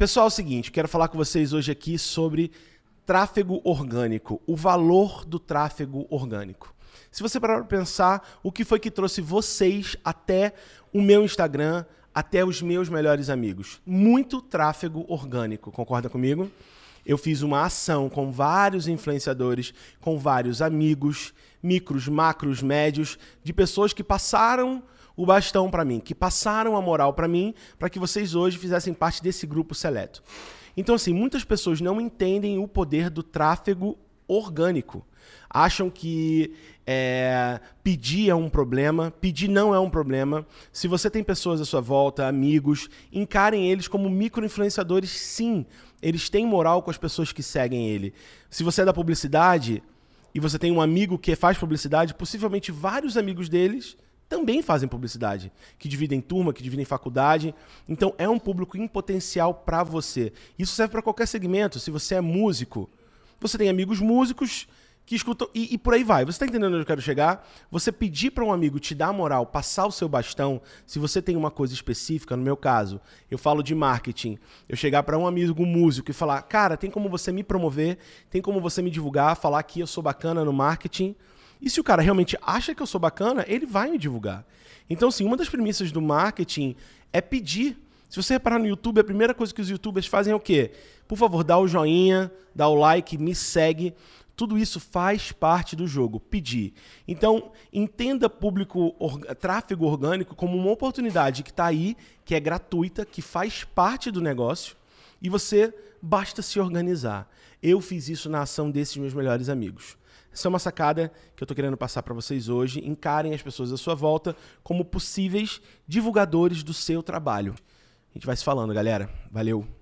Pessoal, é o seguinte, quero falar com vocês hoje aqui sobre tráfego orgânico, o valor do tráfego orgânico. Se você parar para pensar, o que foi que trouxe vocês até o meu Instagram, até os meus melhores amigos? Muito tráfego orgânico, concorda comigo? Eu fiz uma ação com vários influenciadores, com vários amigos, micros, macros, médios, de pessoas que passaram o bastão para mim, que passaram a moral para mim, para que vocês hoje fizessem parte desse grupo seleto. Então, assim, muitas pessoas não entendem o poder do tráfego orgânico. Acham que é, pedir é um problema, pedir não é um problema. Se você tem pessoas à sua volta, amigos, encarem eles como micro-influenciadores, sim. Eles têm moral com as pessoas que seguem ele. Se você é da publicidade e você tem um amigo que faz publicidade, possivelmente vários amigos deles também fazem publicidade, que dividem turma, que dividem faculdade. Então é um público em potencial para você. Isso serve para qualquer segmento. Se você é músico, você tem amigos músicos que escutam e, e por aí vai. Você está entendendo onde eu quero chegar? Você pedir para um amigo te dar moral, passar o seu bastão, se você tem uma coisa específica, no meu caso, eu falo de marketing, eu chegar para um amigo músico e falar, cara, tem como você me promover, tem como você me divulgar, falar que eu sou bacana no marketing e se o cara realmente acha que eu sou bacana, ele vai me divulgar. Então, assim, uma das premissas do marketing é pedir. Se você reparar no YouTube, a primeira coisa que os youtubers fazem é o quê? Por favor, dá o joinha, dá o like, me segue. Tudo isso faz parte do jogo, pedir. Então, entenda público, tráfego orgânico como uma oportunidade que está aí, que é gratuita, que faz parte do negócio, e você basta se organizar. Eu fiz isso na ação desses meus melhores amigos. Essa é uma sacada que eu estou querendo passar para vocês hoje. Encarem as pessoas à sua volta como possíveis divulgadores do seu trabalho. A gente vai se falando, galera. Valeu!